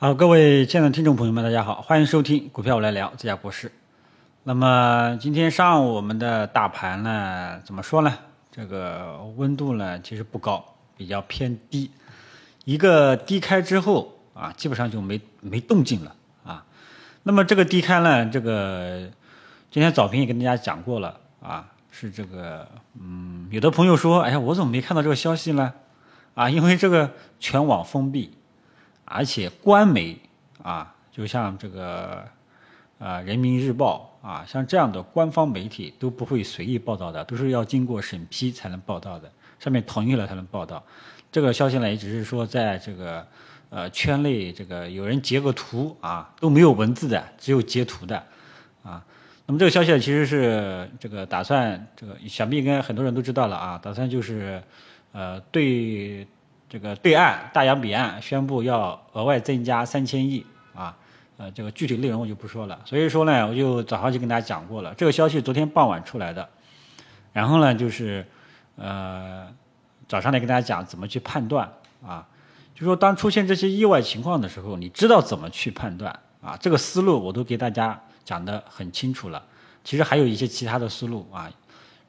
好，各位亲爱的听众朋友们，大家好，欢迎收听股票我来聊这家博士。那么今天上午我们的大盘呢，怎么说呢？这个温度呢其实不高，比较偏低。一个低开之后啊，基本上就没没动静了啊。那么这个低开呢，这个今天早评也跟大家讲过了啊，是这个嗯，有的朋友说，哎呀，我怎么没看到这个消息呢？啊，因为这个全网封闭。而且官媒啊，就像这个啊《人民日报》啊，像这样的官方媒体都不会随意报道的，都是要经过审批才能报道的，上面同意了才能报道。这个消息呢，也只是说在这个呃圈内，这个有人截个图啊，都没有文字的，只有截图的啊。那么这个消息呢其实是这个打算，这个想必应该很多人都知道了啊，打算就是呃对。这个对岸大洋彼岸宣布要额外增加三千亿啊，呃，这个具体内容我就不说了。所以说呢，我就早上就跟大家讲过了，这个消息昨天傍晚出来的。然后呢，就是呃早上来跟大家讲怎么去判断啊，就说当出现这些意外情况的时候，你知道怎么去判断啊？这个思路我都给大家讲得很清楚了。其实还有一些其他的思路啊，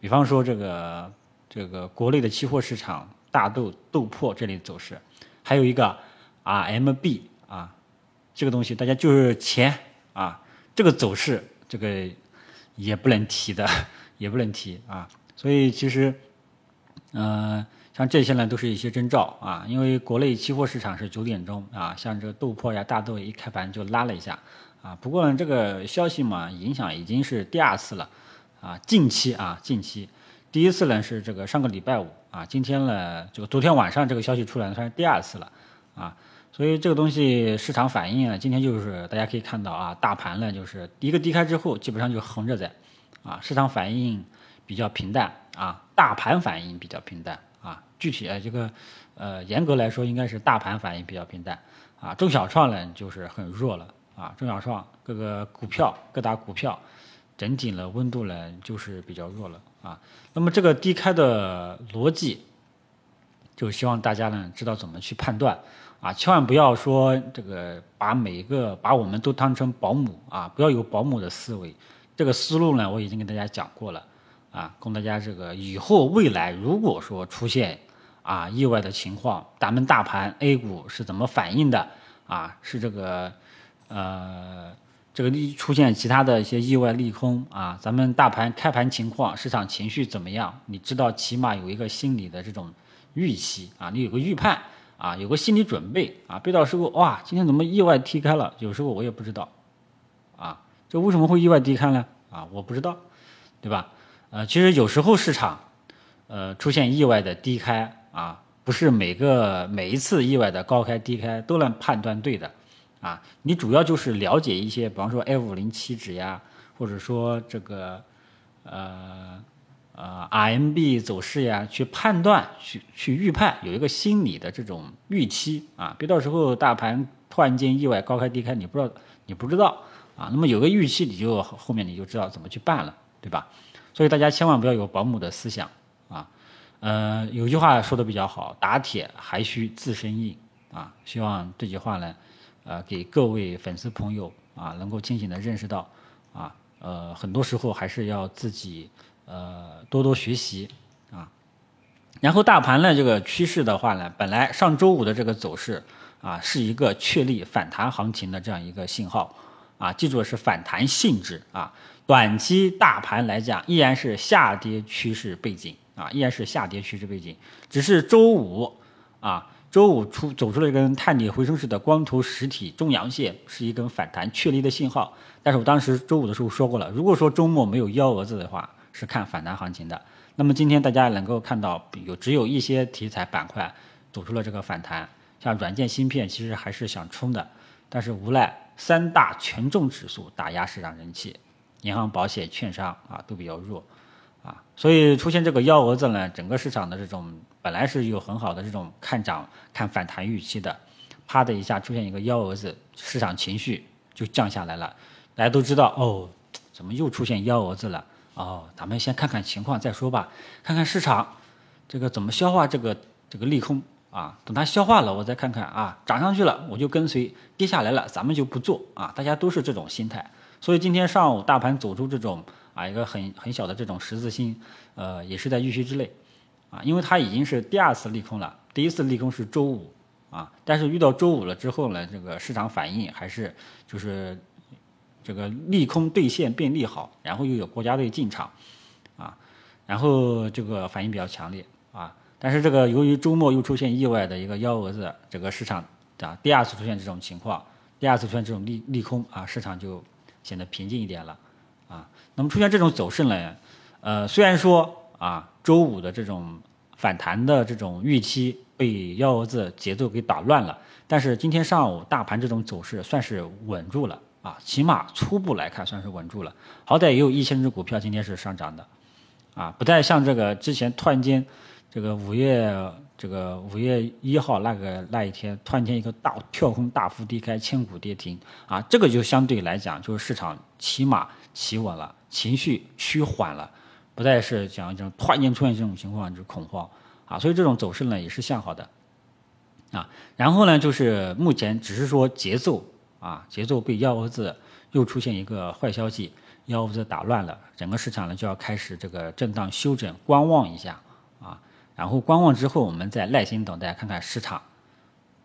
比方说这个这个国内的期货市场。大豆豆粕这类走势，还有一个 RMB 啊，这个东西大家就是钱啊，这个走势这个也不能提的，也不能提啊。所以其实，嗯，像这些呢都是一些征兆啊，因为国内期货市场是九点钟啊，像这个豆粕呀、大豆一开盘就拉了一下啊。不过呢，这个消息嘛，影响已经是第二次了啊，近期啊，近期。第一次呢是这个上个礼拜五啊，今天呢就昨天晚上这个消息出来算是第二次了啊，所以这个东西市场反应呢，今天就是大家可以看到啊，大盘呢就是一个低开之后基本上就横着在啊，市场反应比较平淡啊，大盘反应比较平淡啊，具体啊这个呃严格来说应该是大盘反应比较平淡啊，中小创呢就是很弱了啊，中小创各个股票各大股票整体的温度呢就是比较弱了。啊，那么这个低开的逻辑，就希望大家呢知道怎么去判断啊，千万不要说这个把每一个把我们都当成保姆啊，不要有保姆的思维。这个思路呢，我已经跟大家讲过了啊，供大家这个以后未来如果说出现啊意外的情况，咱们大盘 A 股是怎么反应的啊？是这个呃。这个利出现其他的一些意外利空啊，咱们大盘开盘情况、市场情绪怎么样？你知道，起码有一个心理的这种预期啊，你有个预判啊，有个心理准备啊。别到时候哇，今天怎么意外低开了？有时候我也不知道啊，这为什么会意外低开呢？啊，我不知道，对吧？呃，其实有时候市场呃出现意外的低开啊，不是每个每一次意外的高开低开都能判断对的。啊，你主要就是了解一些，比方说 F 五零七指呀，或者说这个呃呃 RMB 走势呀，去判断、去去预判，有一个心理的这种预期啊，别到时候大盘突然间意外高开低开，你不知道你不知道啊，那么有个预期，你就后面你就知道怎么去办了，对吧？所以大家千万不要有保姆的思想啊。呃，有句话说的比较好，打铁还需自身硬啊。希望这句话呢。呃，给各位粉丝朋友啊，能够清醒的认识到，啊，呃，很多时候还是要自己呃多多学习啊。然后大盘呢，这个趋势的话呢，本来上周五的这个走势啊，是一个确立反弹行情的这样一个信号啊，记住是反弹性质啊。短期大盘来讲，依然是下跌趋势背景啊，依然是下跌趋势背景，只是周五啊。周五出走出了一根探底回升式的光头实体中阳线，是一根反弹确立的信号。但是我当时周五的时候说过了，如果说周末没有幺蛾子的话，是看反弹行情的。那么今天大家能够看到，有只有一些题材板块走出了这个反弹，像软件芯片其实还是想冲的，但是无奈三大权重指数打压市场人气，银行、保险、券商啊都比较弱。啊，所以出现这个幺蛾子呢，整个市场的这种本来是有很好的这种看涨、看反弹预期的，啪的一下出现一个幺蛾子，市场情绪就降下来了。大家都知道哦，怎么又出现幺蛾子了？哦，咱们先看看情况再说吧，看看市场这个怎么消化这个这个利空啊，等它消化了，我再看看啊，涨上去了我就跟随，跌下来了咱们就不做啊，大家都是这种心态。所以今天上午大盘走出这种啊一个很很小的这种十字星，呃，也是在预期之内啊，因为它已经是第二次利空了，第一次利空是周五啊，但是遇到周五了之后呢，这个市场反应还是就是这个利空兑现变利好，然后又有国家队进场啊，然后这个反应比较强烈啊。但是这个由于周末又出现意外的一个幺蛾子，整个市场啊第二次出现这种情况，第二次出现这种利利空啊，市场就显得平静一点了啊。那么出现这种走势呢，呃，虽然说啊周五的这种反弹的这种预期被幺蛾子节奏给打乱了，但是今天上午大盘这种走势算是稳住了啊，起码初步来看算是稳住了，好歹也有一千只股票今天是上涨的啊，不再像这个之前突然间。这个五月这个五月一号那个那一天，突然间一个大跳空大幅低开，千股跌停啊！这个就相对来讲，就是市场起码企稳了，情绪趋缓了，不再是讲这种突然间出现这种情况就是恐慌啊！所以这种走势呢也是向好的啊。然后呢，就是目前只是说节奏啊，节奏被幺蛾子又出现一个坏消息，幺蛾子打乱了，整个市场呢就要开始这个震荡休整，观望一下啊。然后观望之后，我们再耐心等待，看看市场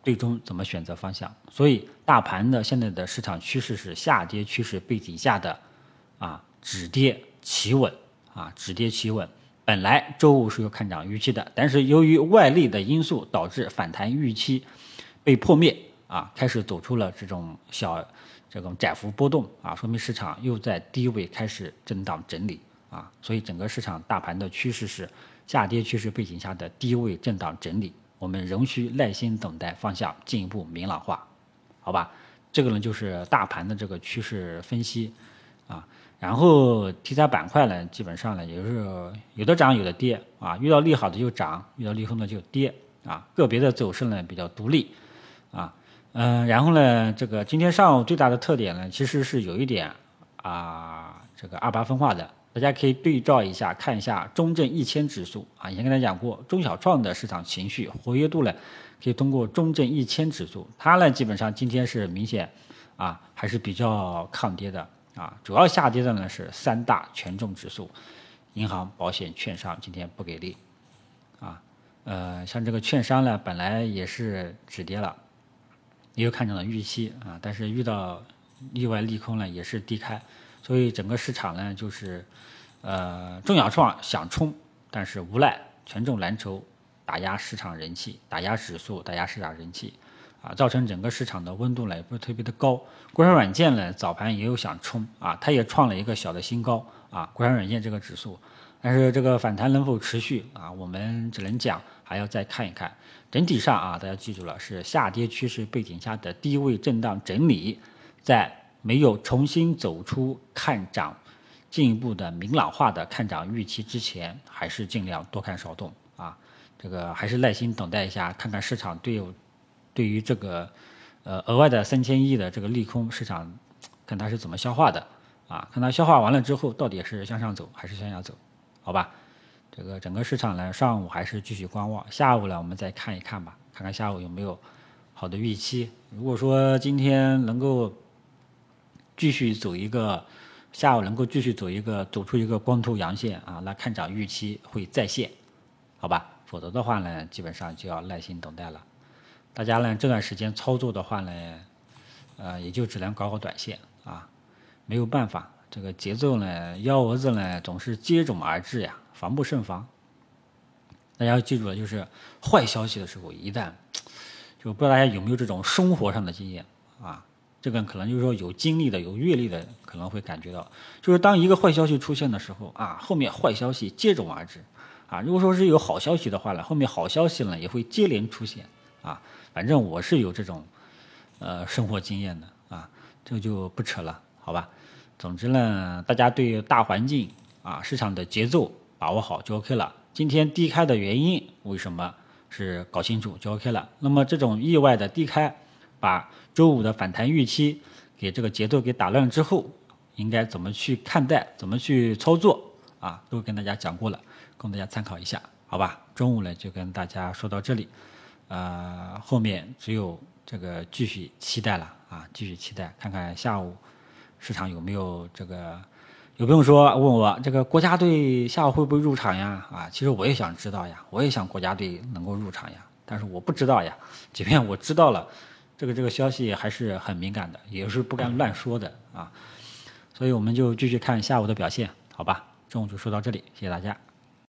最终怎么选择方向。所以，大盘的现在的市场趋势是下跌趋势背景下的啊止跌企稳啊止跌企稳。本来周五是有看涨预期的，但是由于外力的因素导致反弹预期被破灭啊，开始走出了这种小这种窄幅波动啊，说明市场又在低位开始震荡整理啊。所以，整个市场大盘的趋势是。下跌趋势背景下的低位震荡整理，我们仍需耐心等待方向进一步明朗化，好吧？这个呢就是大盘的这个趋势分析啊。然后题材板块呢，基本上呢也是有的涨有的跌啊，遇到利好的就涨，遇到利空的就跌啊。个别的走势呢比较独立啊，嗯，然后呢，这个今天上午最大的特点呢，其实是有一点啊，这个二八分化的。大家可以对照一下，看一下中证一千指数啊，以前跟大家讲过，中小创的市场情绪活跃度呢，可以通过中证一千指数，它呢基本上今天是明显啊还是比较抗跌的啊，主要下跌的呢是三大权重指数，银行、保险、券商今天不给力啊，呃，像这个券商呢本来也是止跌了，也有看涨的预期啊，但是遇到意外利空呢也是低开。所以整个市场呢，就是，呃，中小创想冲，但是无奈权重蓝筹打压市场人气，打压指数，打压市场人气，啊，造成整个市场的温度呢也不是特别的高。国产软件呢早盘也有想冲啊，它也创了一个小的新高啊，国产软件这个指数，但是这个反弹能否持续啊，我们只能讲还要再看一看。整体上啊，大家记住了，是下跌趋势背景下的低位震荡整理，在。没有重新走出看涨、进一步的明朗化的看涨预期之前，还是尽量多看少动啊。这个还是耐心等待一下，看看市场对对于这个呃额外的三千亿的这个利空，市场看它是怎么消化的啊？看它消化完了之后，到底是向上走还是向下走？好吧，这个整个市场呢，上午还是继续观望，下午呢我们再看一看吧，看看下午有没有好的预期。如果说今天能够。继续走一个，下午能够继续走一个，走出一个光头阳线啊，那看涨预期会再现，好吧？否则的话呢，基本上就要耐心等待了。大家呢这段时间操作的话呢，呃，也就只能搞搞短线啊，没有办法，这个节奏呢，幺蛾子呢总是接踵而至呀，防不胜防。大家要记住了，就是坏消息的时候，一旦就不知道大家有没有这种生活上的经验啊？这个可能就是说有经历的、有阅历的可能会感觉到，就是当一个坏消息出现的时候啊，后面坏消息接踵而至，啊，如果说是有好消息的话呢，后面好消息呢也会接连出现，啊，反正我是有这种，呃，生活经验的啊，这个就不扯了，好吧？总之呢，大家对大环境啊、市场的节奏把握好就 OK 了。今天低开的原因为什么是搞清楚就 OK 了。那么这种意外的低开。把周五的反弹预期给这个节奏给打乱之后，应该怎么去看待，怎么去操作啊？都跟大家讲过了，供大家参考一下，好吧？中午呢就跟大家说到这里，呃，后面只有这个继续期待了啊，继续期待，看看下午市场有没有这个。有朋友说问我这个国家队下午会不会入场呀？啊，其实我也想知道呀，我也想国家队能够入场呀，但是我不知道呀。即便我知道了，这个这个消息还是很敏感的，也是不敢乱说的啊。所以我们就继续看下午的表现，好吧？中午就说到这里，谢谢大家。